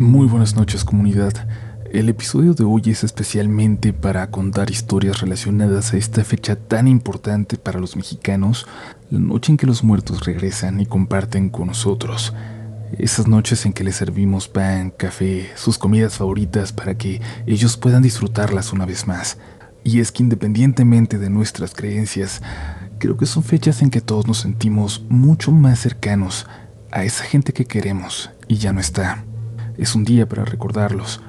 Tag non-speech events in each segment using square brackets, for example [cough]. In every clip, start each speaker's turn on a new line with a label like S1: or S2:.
S1: Muy buenas noches comunidad. El episodio de hoy es especialmente para contar historias relacionadas a esta fecha tan importante para los mexicanos, la noche en que los muertos regresan y comparten con nosotros. Esas noches en que les servimos pan, café, sus comidas favoritas para que ellos puedan disfrutarlas una vez más. Y es que independientemente de nuestras creencias, creo que son fechas en que todos nos sentimos mucho más cercanos a esa gente que queremos y ya no está. Es un día para recordarlos,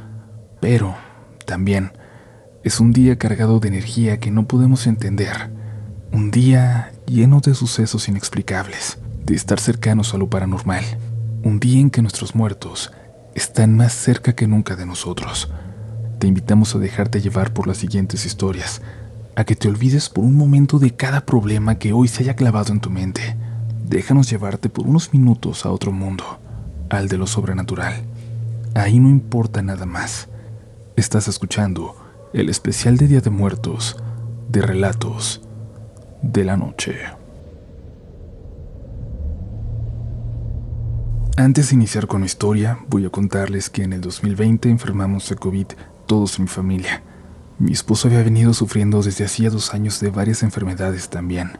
S1: pero también es un día cargado de energía que no podemos entender. Un día lleno de sucesos inexplicables, de estar cercanos a lo paranormal. Un día en que nuestros muertos están más cerca que nunca de nosotros. Te invitamos a dejarte llevar por las siguientes historias, a que te olvides por un momento de cada problema que hoy se haya clavado en tu mente. Déjanos llevarte por unos minutos a otro mundo, al de lo sobrenatural. Ahí no importa nada más. Estás escuchando el especial de Día de Muertos de Relatos de la Noche. Antes de iniciar con la historia, voy a contarles que en el 2020 enfermamos de COVID todos en mi familia. Mi esposo había venido sufriendo desde hacía dos años de varias enfermedades también.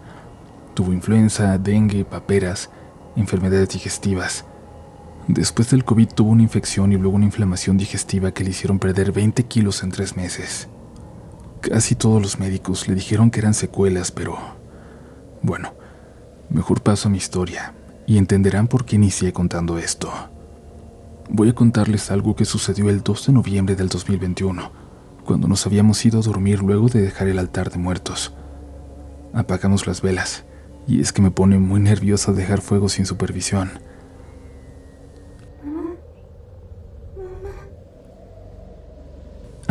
S1: Tuvo influenza, dengue, paperas, enfermedades digestivas Después del COVID tuvo una infección y luego una inflamación digestiva que le hicieron perder 20 kilos en tres meses. Casi todos los médicos le dijeron que eran secuelas, pero... Bueno, mejor paso a mi historia y entenderán por qué inicié contando esto. Voy a contarles algo que sucedió el 2 de noviembre del 2021, cuando nos habíamos ido a dormir luego de dejar el altar de muertos. Apagamos las velas, y es que me pone muy nerviosa dejar fuego sin supervisión.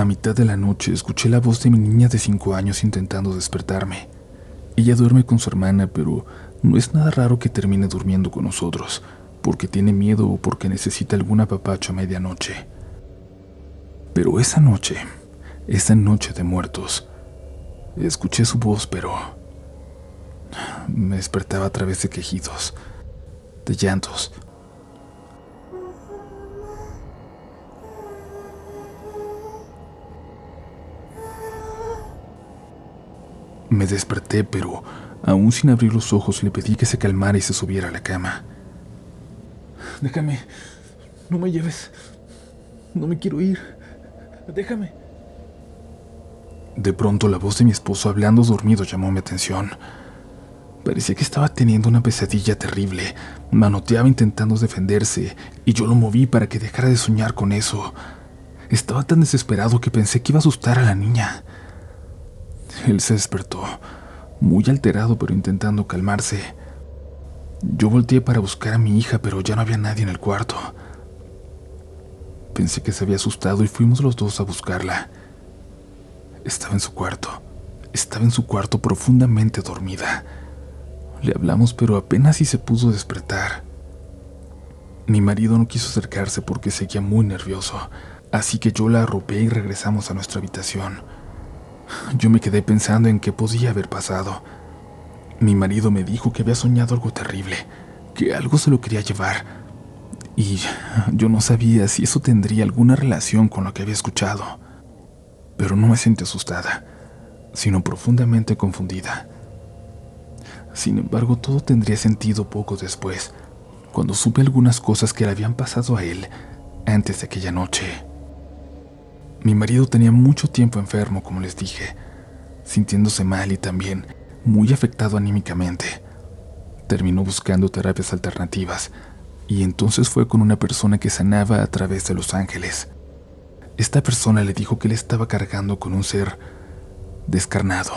S1: A mitad de la noche escuché la voz de mi niña de cinco años intentando despertarme. Ella duerme con su hermana, pero no es nada raro que termine durmiendo con nosotros, porque tiene miedo o porque necesita algún apapacho a medianoche. Pero esa noche, esa noche de muertos, escuché su voz, pero me despertaba a través de quejidos, de llantos, desperté, pero aún sin abrir los ojos le pedí que se calmara y se subiera a la cama. Déjame, no me lleves, no me quiero ir, déjame. De pronto la voz de mi esposo hablando dormido llamó mi atención. Parecía que estaba teniendo una pesadilla terrible. Manoteaba intentando defenderse y yo lo moví para que dejara de soñar con eso. Estaba tan desesperado que pensé que iba a asustar a la niña. Él se despertó, muy alterado pero intentando calmarse. Yo volteé para buscar a mi hija, pero ya no había nadie en el cuarto. Pensé que se había asustado y fuimos los dos a buscarla. Estaba en su cuarto. Estaba en su cuarto profundamente dormida. Le hablamos, pero apenas si se pudo despertar. Mi marido no quiso acercarse porque seguía muy nervioso, así que yo la arropé y regresamos a nuestra habitación. Yo me quedé pensando en qué podía haber pasado. Mi marido me dijo que había soñado algo terrible, que algo se lo quería llevar. Y yo no sabía si eso tendría alguna relación con lo que había escuchado. Pero no me sentí asustada, sino profundamente confundida. Sin embargo, todo tendría sentido poco después, cuando supe algunas cosas que le habían pasado a él antes de aquella noche. Mi marido tenía mucho tiempo enfermo, como les dije, sintiéndose mal y también muy afectado anímicamente. Terminó buscando terapias alternativas y entonces fue con una persona que sanaba a través de los ángeles. Esta persona le dijo que él estaba cargando con un ser descarnado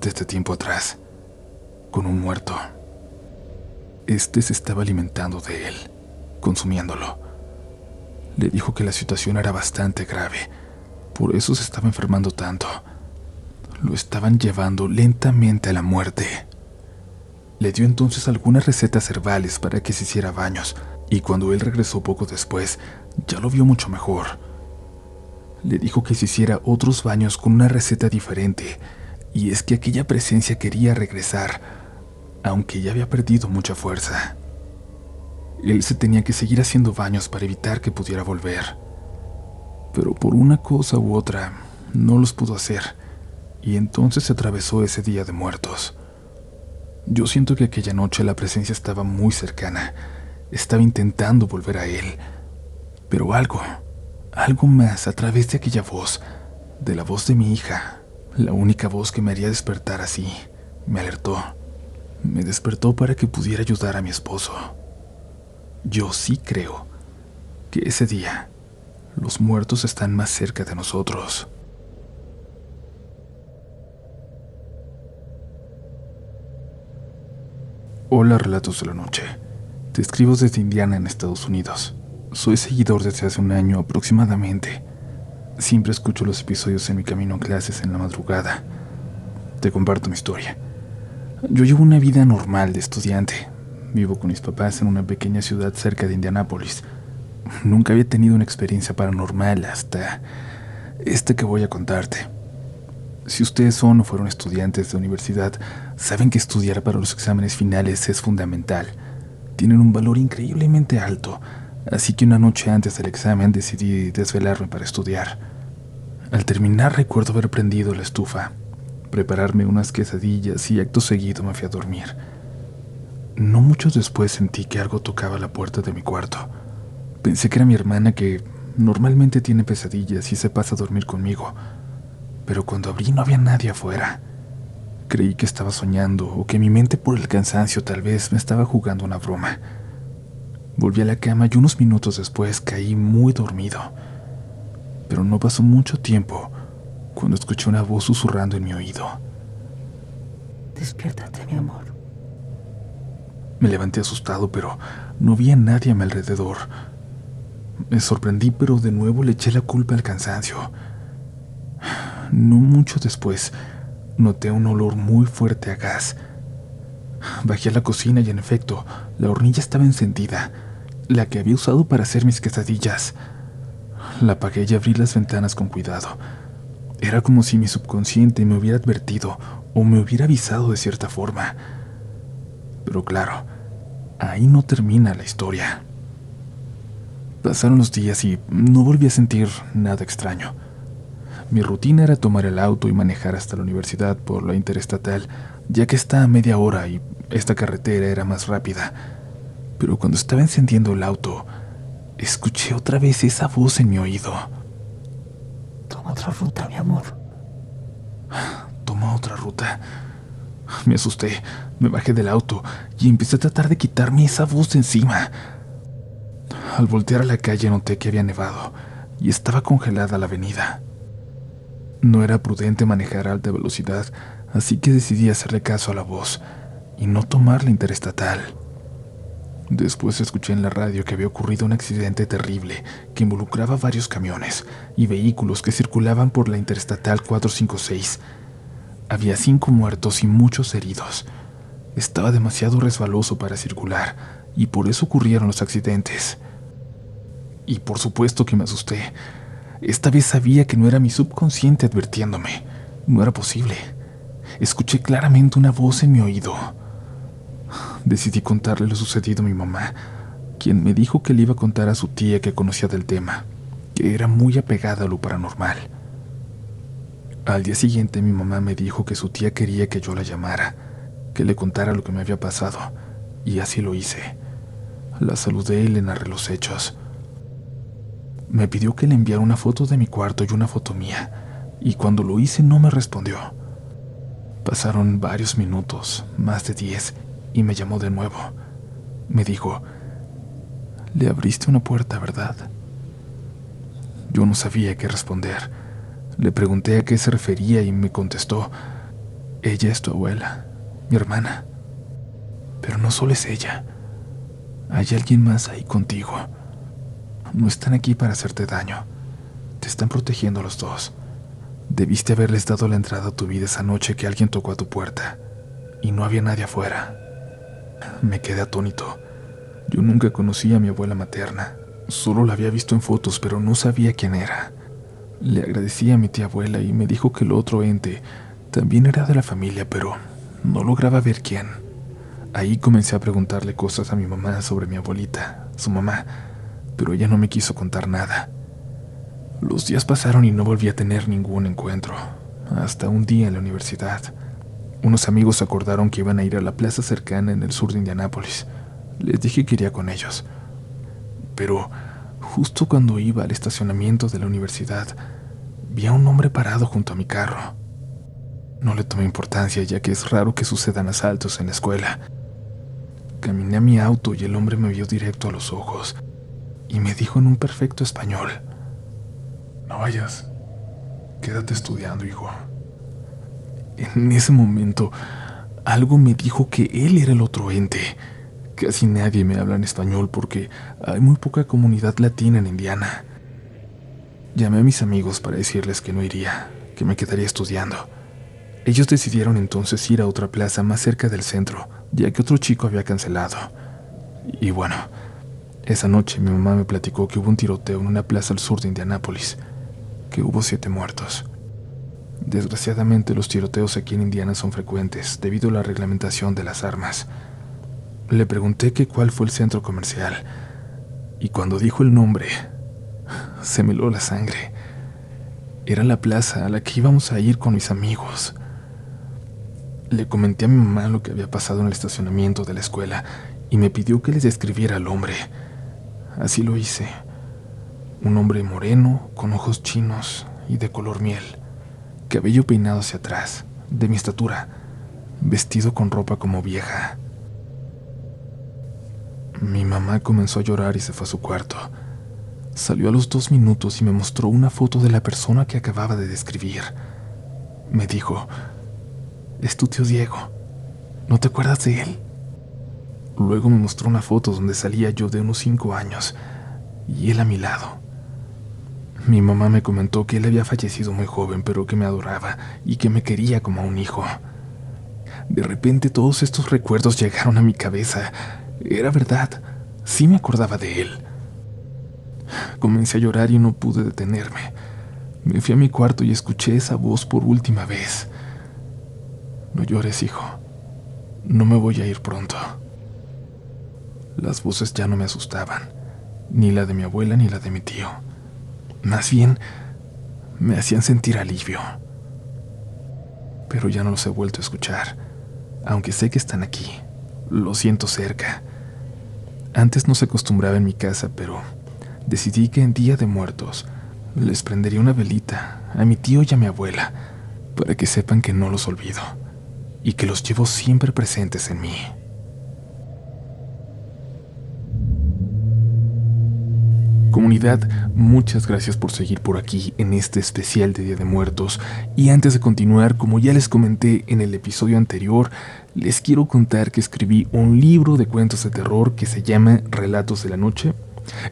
S1: desde tiempo atrás, con un muerto. Este se estaba alimentando de él, consumiéndolo. Le dijo que la situación era bastante grave por eso se estaba enfermando tanto. Lo estaban llevando lentamente a la muerte. Le dio entonces algunas recetas herbales para que se hiciera baños, y cuando él regresó poco después, ya lo vio mucho mejor. Le dijo que se hiciera otros baños con una receta diferente, y es que aquella presencia quería regresar, aunque ya había perdido mucha fuerza. Él se tenía que seguir haciendo baños para evitar que pudiera volver. Pero por una cosa u otra, no los pudo hacer, y entonces se atravesó ese día de muertos. Yo siento que aquella noche la presencia estaba muy cercana, estaba intentando volver a él, pero algo, algo más a través de aquella voz, de la voz de mi hija, la única voz que me haría despertar así, me alertó, me despertó para que pudiera ayudar a mi esposo. Yo sí creo que ese día los muertos están más cerca de nosotros. Hola Relatos de la Noche. Te escribo desde Indiana en Estados Unidos. Soy seguidor desde hace un año aproximadamente. Siempre escucho los episodios en mi camino a clases en la madrugada. Te comparto mi historia. Yo llevo una vida normal de estudiante. Vivo con mis papás en una pequeña ciudad cerca de Indianápolis. Nunca había tenido una experiencia paranormal hasta este que voy a contarte. Si ustedes son o fueron estudiantes de universidad, saben que estudiar para los exámenes finales es fundamental. Tienen un valor increíblemente alto, así que una noche antes del examen decidí desvelarme para estudiar. Al terminar recuerdo haber prendido la estufa, prepararme unas quesadillas y acto seguido me fui a dormir. No mucho después sentí que algo tocaba la puerta de mi cuarto. Pensé que era mi hermana que normalmente tiene pesadillas y se pasa a dormir conmigo pero cuando abrí no había nadie afuera. Creí que estaba soñando o que mi mente por el cansancio tal vez me estaba jugando una broma. Volví a la cama y unos minutos después caí muy dormido. Pero no pasó mucho tiempo cuando escuché una voz susurrando en mi oído.
S2: Despiértate, mi amor.
S1: Me levanté asustado, pero no vi a nadie a mi alrededor. Me sorprendí, pero de nuevo le eché la culpa al cansancio. No mucho después, noté un olor muy fuerte a gas. Bajé a la cocina y en efecto, la hornilla estaba encendida, la que había usado para hacer mis quesadillas. La apagué y abrí las ventanas con cuidado. Era como si mi subconsciente me hubiera advertido o me hubiera avisado de cierta forma. Pero claro, ahí no termina la historia. Pasaron los días y no volví a sentir nada extraño. Mi rutina era tomar el auto y manejar hasta la universidad por la interestatal, ya que está a media hora y esta carretera era más rápida. Pero cuando estaba encendiendo el auto, escuché otra vez esa voz en mi oído.
S2: Toma otra ruta, mi amor.
S1: Toma otra ruta. Me asusté, me bajé del auto y empecé a tratar de quitarme esa voz de encima. Al voltear a la calle noté que había nevado y estaba congelada la avenida. No era prudente manejar a alta velocidad, así que decidí hacerle caso a la voz y no tomar la interestatal. Después escuché en la radio que había ocurrido un accidente terrible que involucraba varios camiones y vehículos que circulaban por la interestatal 456. Había cinco muertos y muchos heridos. Estaba demasiado resbaloso para circular y por eso ocurrieron los accidentes. Y por supuesto que me asusté esta vez sabía que no era mi subconsciente advirtiéndome. No era posible. Escuché claramente una voz en mi oído. Decidí contarle lo sucedido a mi mamá, quien me dijo que le iba a contar a su tía que conocía del tema, que era muy apegada a lo paranormal. Al día siguiente mi mamá me dijo que su tía quería que yo la llamara, que le contara lo que me había pasado, y así lo hice. La saludé y le narré los hechos. Me pidió que le enviara una foto de mi cuarto y una foto mía, y cuando lo hice no me respondió. Pasaron varios minutos, más de diez, y me llamó de nuevo. Me dijo, le abriste una puerta, ¿verdad? Yo no sabía qué responder. Le pregunté a qué se refería y me contestó, ella es tu abuela, mi hermana. Pero no solo es ella, hay alguien más ahí contigo. No están aquí para hacerte daño. Te están protegiendo los dos. Debiste haberles dado la entrada a tu vida esa noche que alguien tocó a tu puerta y no había nadie afuera. Me quedé atónito. Yo nunca conocí a mi abuela materna. Solo la había visto en fotos, pero no sabía quién era. Le agradecí a mi tía abuela y me dijo que el otro ente también era de la familia, pero no lograba ver quién. Ahí comencé a preguntarle cosas a mi mamá sobre mi abuelita, su mamá, pero ella no me quiso contar nada. Los días pasaron y no volví a tener ningún encuentro, hasta un día en la universidad. Unos amigos acordaron que iban a ir a la plaza cercana en el sur de Indianápolis. Les dije que iría con ellos. Pero justo cuando iba al estacionamiento de la universidad, vi a un hombre parado junto a mi carro. No le tomé importancia ya que es raro que sucedan asaltos en la escuela. Caminé a mi auto y el hombre me vio directo a los ojos y me dijo en un perfecto español, No vayas, quédate estudiando, hijo. En ese momento, algo me dijo que él era el otro ente. Casi nadie me habla en español porque hay muy poca comunidad latina en Indiana. Llamé a mis amigos para decirles que no iría, que me quedaría estudiando. Ellos decidieron entonces ir a otra plaza más cerca del centro, ya que otro chico había cancelado. Y bueno, esa noche mi mamá me platicó que hubo un tiroteo en una plaza al sur de Indianápolis, que hubo siete muertos. Desgraciadamente los tiroteos aquí en Indiana son frecuentes debido a la reglamentación de las armas. Le pregunté que cuál fue el centro comercial y cuando dijo el nombre, [laughs] se me heló la sangre. Era la plaza a la que íbamos a ir con mis amigos. Le comenté a mi mamá lo que había pasado en el estacionamiento de la escuela y me pidió que les describiera al hombre. Así lo hice. Un hombre moreno, con ojos chinos y de color miel, cabello peinado hacia atrás, de mi estatura, vestido con ropa como vieja. Mi mamá comenzó a llorar y se fue a su cuarto. Salió a los dos minutos y me mostró una foto de la persona que acababa de describir. Me dijo, es tu tío Diego. ¿No te acuerdas de él? Luego me mostró una foto donde salía yo de unos cinco años y él a mi lado. Mi mamá me comentó que él había fallecido muy joven, pero que me adoraba y que me quería como a un hijo. De repente todos estos recuerdos llegaron a mi cabeza. Era verdad, sí me acordaba de él. Comencé a llorar y no pude detenerme. Me fui a mi cuarto y escuché esa voz por última vez. No llores, hijo. No me voy a ir pronto. Las voces ya no me asustaban, ni la de mi abuela ni la de mi tío. Más bien, me hacían sentir alivio. Pero ya no los he vuelto a escuchar, aunque sé que están aquí. Lo siento cerca. Antes no se acostumbraba en mi casa, pero decidí que en Día de Muertos les prendería una velita a mi tío y a mi abuela para que sepan que no los olvido y que los llevo siempre presentes en mí. Comunidad, muchas gracias por seguir por aquí en este especial de Día de Muertos. Y antes de continuar, como ya les comenté en el episodio anterior, les quiero contar que escribí un libro de cuentos de terror que se llama Relatos de la Noche.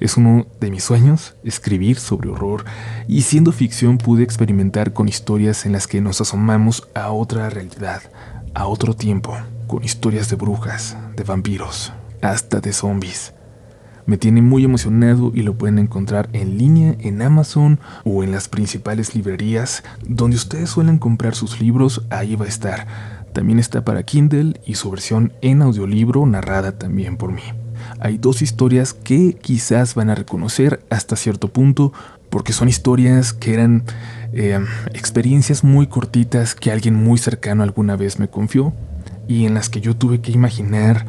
S1: Es uno de mis sueños, escribir sobre horror, y siendo ficción pude experimentar con historias en las que nos asomamos a otra realidad, a otro tiempo, con historias de brujas, de vampiros, hasta de zombies. Me tiene muy emocionado y lo pueden encontrar en línea en Amazon o en las principales librerías donde ustedes suelen comprar sus libros, ahí va a estar. También está para Kindle y su versión en audiolibro narrada también por mí. Hay dos historias que quizás van a reconocer hasta cierto punto porque son historias que eran eh, experiencias muy cortitas que alguien muy cercano alguna vez me confió y en las que yo tuve que imaginar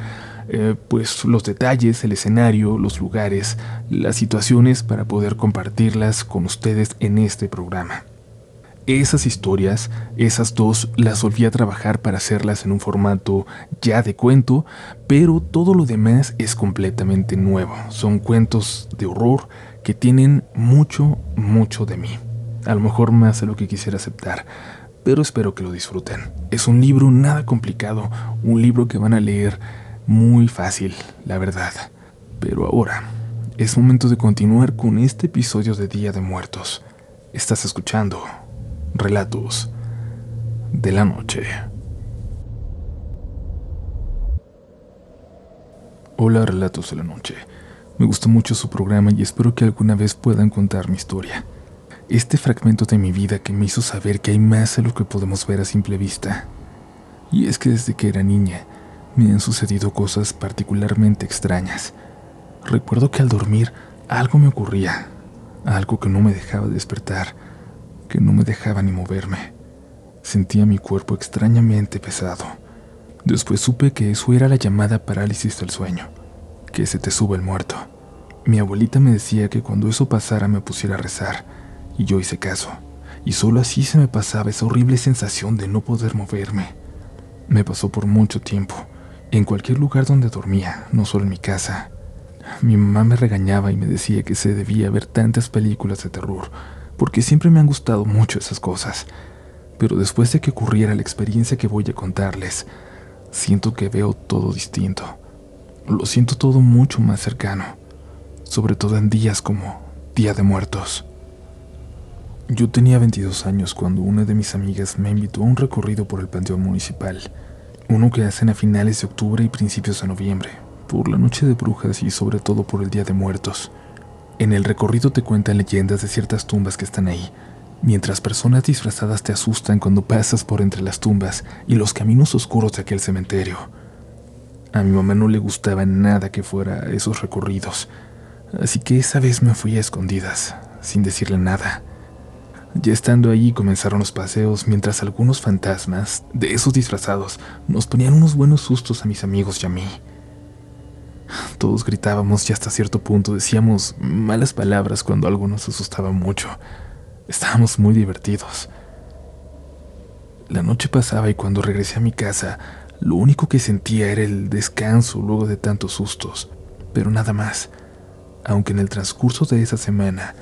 S1: eh, pues los detalles, el escenario, los lugares, las situaciones para poder compartirlas con ustedes en este programa. Esas historias, esas dos, las volví a trabajar para hacerlas en un formato ya de cuento, pero todo lo demás es completamente nuevo. Son cuentos de horror que tienen mucho, mucho de mí. A lo mejor más de lo que quisiera aceptar, pero espero que lo disfruten. Es un libro nada complicado, un libro que van a leer muy fácil, la verdad. Pero ahora es momento de continuar con este episodio de Día de Muertos. Estás escuchando Relatos de la Noche. Hola Relatos de la Noche. Me gustó mucho su programa y espero que alguna vez puedan contar mi historia. Este fragmento de mi vida que me hizo saber que hay más de lo que podemos ver a simple vista. Y es que desde que era niña, me han sucedido cosas particularmente extrañas. Recuerdo que al dormir algo me ocurría, algo que no me dejaba despertar, que no me dejaba ni moverme. Sentía mi cuerpo extrañamente pesado. Después supe que eso era la llamada parálisis del sueño, que se te sube el muerto. Mi abuelita me decía que cuando eso pasara me pusiera a rezar, y yo hice caso, y solo así se me pasaba esa horrible sensación de no poder moverme. Me pasó por mucho tiempo, en cualquier lugar donde dormía, no solo en mi casa. Mi mamá me regañaba y me decía que se debía ver tantas películas de terror, porque siempre me han gustado mucho esas cosas. Pero después de que ocurriera la experiencia que voy a contarles, siento que veo todo distinto. Lo siento todo mucho más cercano, sobre todo en días como Día de Muertos. Yo tenía 22 años cuando una de mis amigas me invitó a un recorrido por el Panteón Municipal uno que hacen a finales de octubre y principios de noviembre, por la noche de brujas y sobre todo por el Día de Muertos. En el recorrido te cuentan leyendas de ciertas tumbas que están ahí, mientras personas disfrazadas te asustan cuando pasas por entre las tumbas y los caminos oscuros de aquel cementerio. A mi mamá no le gustaba nada que fuera esos recorridos, así que esa vez me fui a escondidas, sin decirle nada. Ya estando allí comenzaron los paseos mientras algunos fantasmas, de esos disfrazados, nos ponían unos buenos sustos a mis amigos y a mí. Todos gritábamos y hasta cierto punto decíamos malas palabras cuando algo nos asustaba mucho. Estábamos muy divertidos. La noche pasaba y cuando regresé a mi casa, lo único que sentía era el descanso luego de tantos sustos, pero nada más. Aunque en el transcurso de esa semana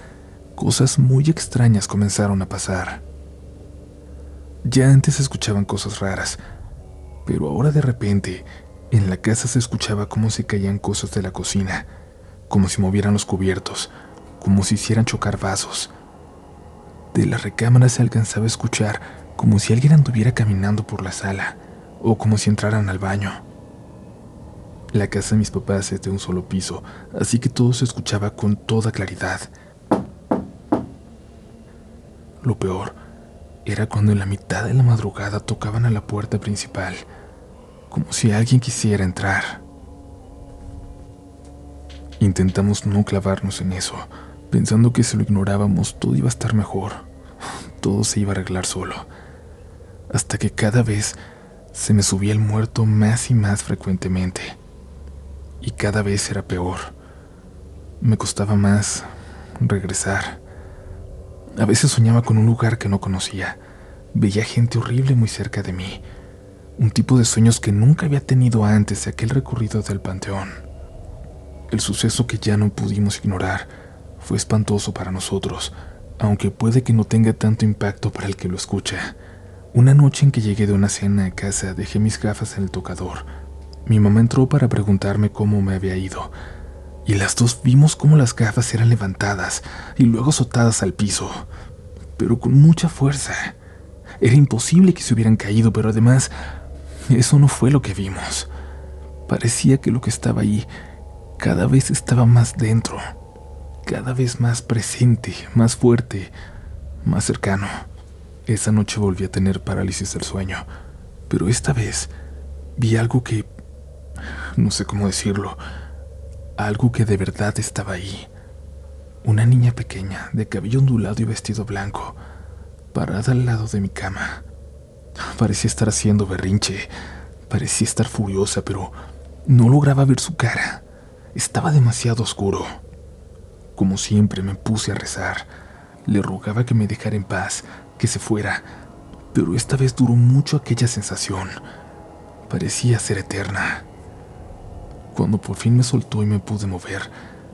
S1: cosas muy extrañas comenzaron a pasar. Ya antes escuchaban cosas raras, pero ahora de repente en la casa se escuchaba cómo se caían cosas de la cocina, como si movieran los cubiertos, como si hicieran chocar vasos. De la recámara se alcanzaba a escuchar como si alguien anduviera caminando por la sala, o como si entraran al baño. La casa de mis papás es de un solo piso, así que todo se escuchaba con toda claridad. Lo peor era cuando en la mitad de la madrugada tocaban a la puerta principal, como si alguien quisiera entrar. Intentamos no clavarnos en eso, pensando que si lo ignorábamos todo iba a estar mejor, todo se iba a arreglar solo, hasta que cada vez se me subía el muerto más y más frecuentemente, y cada vez era peor. Me costaba más regresar. A veces soñaba con un lugar que no conocía. Veía gente horrible muy cerca de mí. Un tipo de sueños que nunca había tenido antes de aquel recorrido del panteón. El suceso que ya no pudimos ignorar fue espantoso para nosotros, aunque puede que no tenga tanto impacto para el que lo escucha. Una noche en que llegué de una cena a casa dejé mis gafas en el tocador. Mi mamá entró para preguntarme cómo me había ido y las dos vimos cómo las gafas eran levantadas y luego azotadas al piso, pero con mucha fuerza. Era imposible que se hubieran caído, pero además, eso no fue lo que vimos. Parecía que lo que estaba ahí cada vez estaba más dentro, cada vez más presente, más fuerte, más cercano. Esa noche volví a tener parálisis del sueño, pero esta vez vi algo que... no sé cómo decirlo, algo que de verdad estaba ahí. Una niña pequeña, de cabello ondulado y vestido blanco, parada al lado de mi cama. Parecía estar haciendo berrinche, parecía estar furiosa, pero no lograba ver su cara. Estaba demasiado oscuro. Como siempre me puse a rezar. Le rogaba que me dejara en paz, que se fuera, pero esta vez duró mucho aquella sensación. Parecía ser eterna. Cuando por fin me soltó y me pude mover,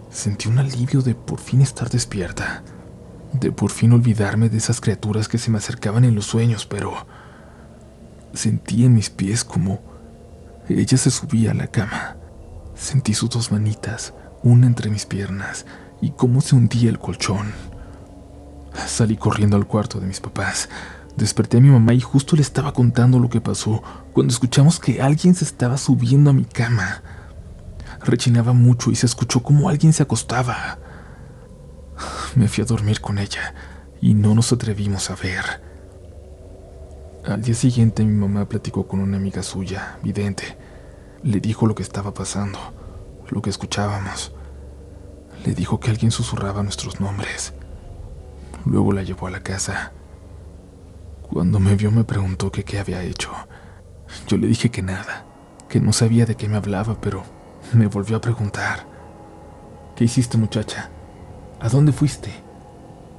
S1: sentí un alivio de por fin estar despierta, de por fin olvidarme de esas criaturas que se me acercaban en los sueños, pero sentí en mis pies como ella se subía a la cama. Sentí sus dos manitas, una entre mis piernas, y cómo se hundía el colchón. Salí corriendo al cuarto de mis papás. Desperté a mi mamá y justo le estaba contando lo que pasó cuando escuchamos que alguien se estaba subiendo a mi cama rechinaba mucho y se escuchó como alguien se acostaba. Me fui a dormir con ella y no nos atrevimos a ver. Al día siguiente mi mamá platicó con una amiga suya, vidente. Le dijo lo que estaba pasando, lo que escuchábamos. Le dijo que alguien susurraba nuestros nombres. Luego la llevó a la casa. Cuando me vio me preguntó qué había hecho. Yo le dije que nada, que no sabía de qué me hablaba, pero me volvió a preguntar. ¿Qué hiciste muchacha? ¿A dónde fuiste?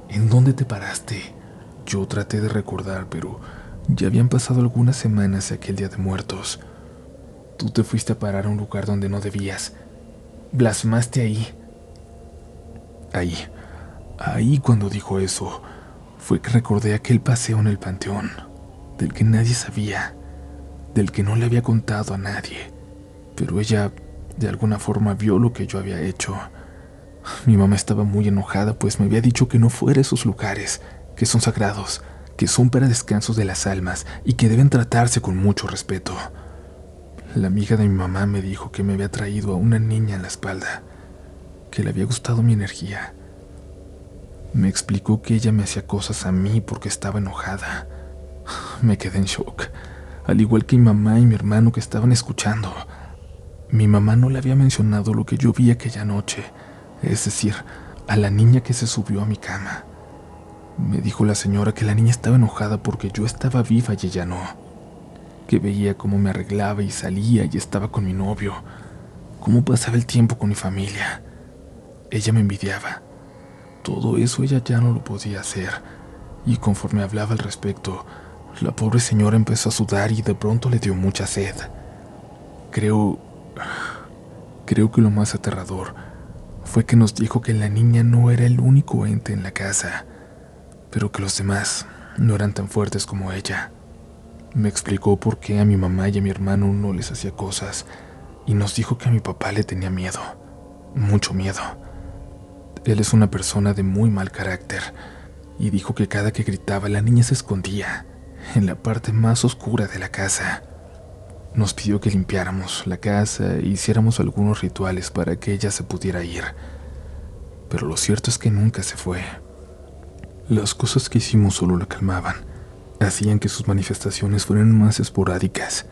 S1: ¿En dónde te paraste? Yo traté de recordar, pero ya habían pasado algunas semanas de aquel día de muertos. Tú te fuiste a parar a un lugar donde no debías. Blasmaste ahí. Ahí. Ahí cuando dijo eso, fue que recordé aquel paseo en el panteón, del que nadie sabía, del que no le había contado a nadie. Pero ella, de alguna forma, vio lo que yo había hecho. Mi mamá estaba muy enojada, pues me había dicho que no fuera a esos lugares, que son sagrados, que son para descansos de las almas y que deben tratarse con mucho respeto. La amiga de mi mamá me dijo que me había traído a una niña en la espalda, que le había gustado mi energía. Me explicó que ella me hacía cosas a mí porque estaba enojada. Me quedé en shock, al igual que mi mamá y mi hermano que estaban escuchando. Mi mamá no le había mencionado lo que yo vi aquella noche, es decir, a la niña que se subió a mi cama. Me dijo la señora que la niña estaba enojada porque yo estaba viva y ella no. Que veía cómo me arreglaba y salía y estaba con mi novio. Cómo pasaba el tiempo con mi familia. Ella me envidiaba. Todo eso ella ya no lo podía hacer. Y conforme hablaba al respecto, la pobre señora empezó a sudar y de pronto le dio mucha sed. Creo... Creo que lo más aterrador fue que nos dijo que la niña no era el único ente en la casa pero que los demás no eran tan fuertes como ella. Me explicó por qué a mi mamá y a mi hermano no les hacía cosas y nos dijo que a mi papá le tenía miedo, mucho miedo. Él es una persona de muy mal carácter y dijo que cada que gritaba la niña se escondía en la parte más oscura de la casa. Nos pidió que limpiáramos la casa e hiciéramos algunos rituales para que ella se pudiera ir. Pero lo cierto es que nunca se fue. Las cosas que hicimos solo la calmaban, hacían que sus manifestaciones fueran más esporádicas.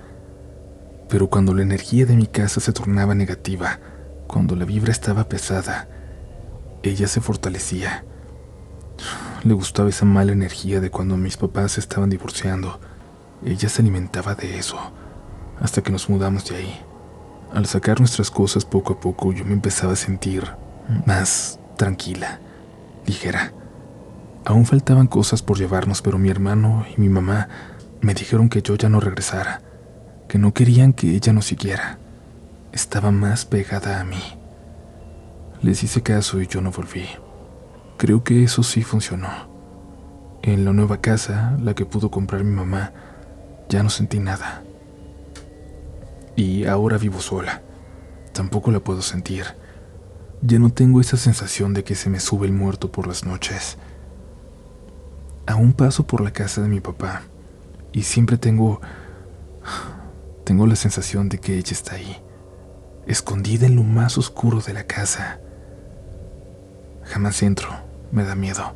S1: Pero cuando la energía de mi casa se tornaba negativa, cuando la vibra estaba pesada, ella se fortalecía. Le gustaba esa mala energía de cuando mis papás se estaban divorciando. Ella se alimentaba de eso, hasta que nos mudamos de ahí. Al sacar nuestras cosas poco a poco, yo me empezaba a sentir más tranquila, ligera. Aún faltaban cosas por llevarnos, pero mi hermano y mi mamá me dijeron que yo ya no regresara, que no querían que ella nos siguiera. Estaba más pegada a mí. Les hice caso y yo no volví. Creo que eso sí funcionó. En la nueva casa, la que pudo comprar mi mamá, ya no sentí nada. Y ahora vivo sola. Tampoco la puedo sentir. Ya no tengo esa sensación de que se me sube el muerto por las noches. Aún paso por la casa de mi papá y siempre tengo tengo la sensación de que ella está ahí, escondida en lo más oscuro de la casa. Jamás entro, me da miedo.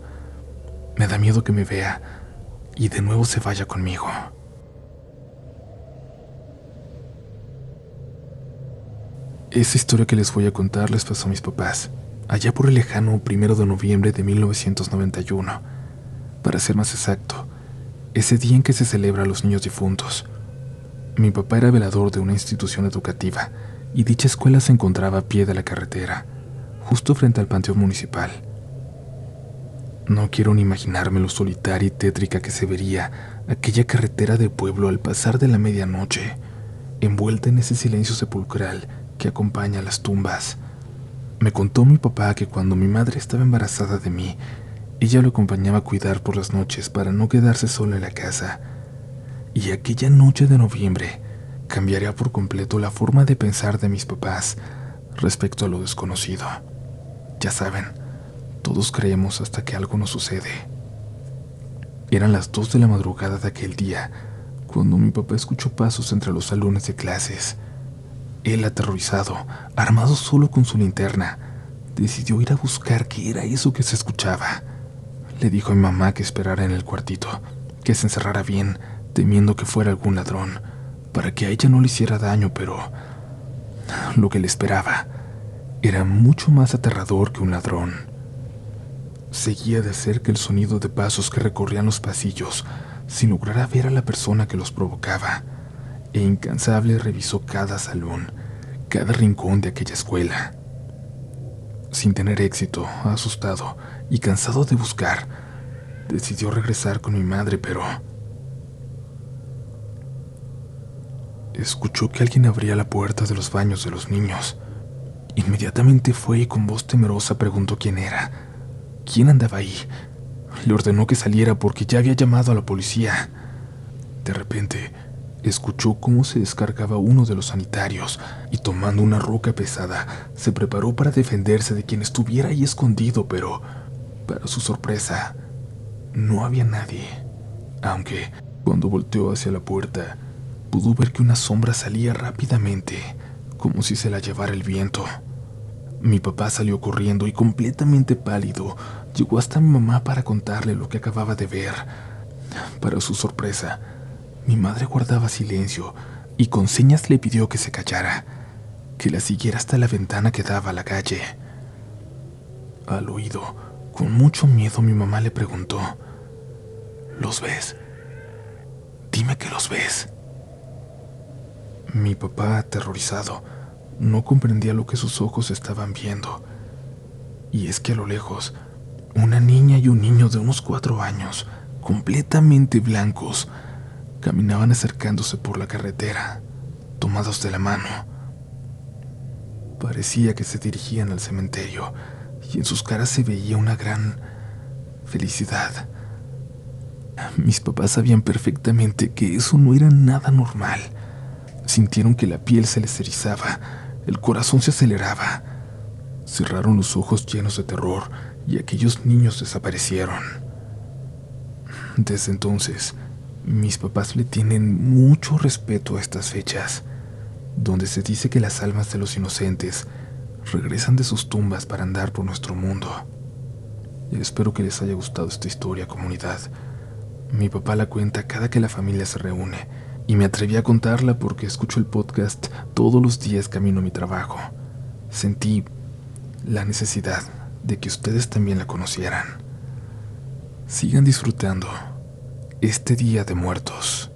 S1: Me da miedo que me vea y de nuevo se vaya conmigo. Esa historia que les voy a contar les pasó a mis papás, allá por el lejano primero de noviembre de 1991 para ser más exacto, ese día en que se celebra a los niños difuntos. Mi papá era velador de una institución educativa y dicha escuela se encontraba a pie de la carretera, justo frente al panteón municipal. No quiero ni imaginarme lo solitaria y tétrica que se vería aquella carretera de pueblo al pasar de la medianoche, envuelta en ese silencio sepulcral que acompaña a las tumbas. Me contó mi papá que cuando mi madre estaba embarazada de mí, ella lo acompañaba a cuidar por las noches para no quedarse sola en la casa. Y aquella noche de noviembre cambiaría por completo la forma de pensar de mis papás respecto a lo desconocido. Ya saben, todos creemos hasta que algo nos sucede. Eran las dos de la madrugada de aquel día cuando mi papá escuchó pasos entre los salones de clases. Él, aterrorizado, armado solo con su linterna, decidió ir a buscar qué era eso que se escuchaba. Le dijo a mamá que esperara en el cuartito, que se encerrara bien, temiendo que fuera algún ladrón, para que a ella no le hiciera daño, pero Lo que le esperaba era mucho más aterrador que un ladrón. Seguía de cerca el sonido de pasos que recorrían los pasillos sin lograr ver a la persona que los provocaba, e incansable revisó cada salón, cada rincón de aquella escuela. Sin tener éxito, asustado y cansado de buscar, decidió regresar con mi madre, pero escuchó que alguien abría la puerta de los baños de los niños. Inmediatamente fue y con voz temerosa preguntó quién era. ¿Quién andaba ahí? Le ordenó que saliera porque ya había llamado a la policía. De repente, escuchó cómo se descargaba uno de los sanitarios y tomando una roca pesada, se preparó para defenderse de quien estuviera ahí escondido, pero, para su sorpresa, no había nadie. Aunque, cuando volteó hacia la puerta, pudo ver que una sombra salía rápidamente, como si se la llevara el viento. Mi papá salió corriendo y completamente pálido llegó hasta mi mamá para contarle lo que acababa de ver. Para su sorpresa, mi madre guardaba silencio y con señas le pidió que se callara, que la siguiera hasta la ventana que daba a la calle. Al oído, con mucho miedo, mi mamá le preguntó, ¿Los ves? Dime que los ves. Mi papá, aterrorizado, no comprendía lo que sus ojos estaban viendo. Y es que a lo lejos, una niña y un niño de unos cuatro años, completamente blancos, caminaban acercándose por la carretera, tomados de la mano. Parecía que se dirigían al cementerio y en sus caras se veía una gran felicidad. Mis papás sabían perfectamente que eso no era nada normal. Sintieron que la piel se les erizaba el corazón se aceleraba. Cerraron los ojos llenos de terror y aquellos niños desaparecieron. Desde entonces, mis papás le tienen mucho respeto a estas fechas, donde se dice que las almas de los inocentes regresan de sus tumbas para andar por nuestro mundo. Espero que les haya gustado esta historia, comunidad. Mi papá la cuenta cada que la familia se reúne y me atreví a contarla porque escucho el podcast todos los días camino a mi trabajo. Sentí la necesidad de que ustedes también la conocieran. Sigan disfrutando este Día de Muertos.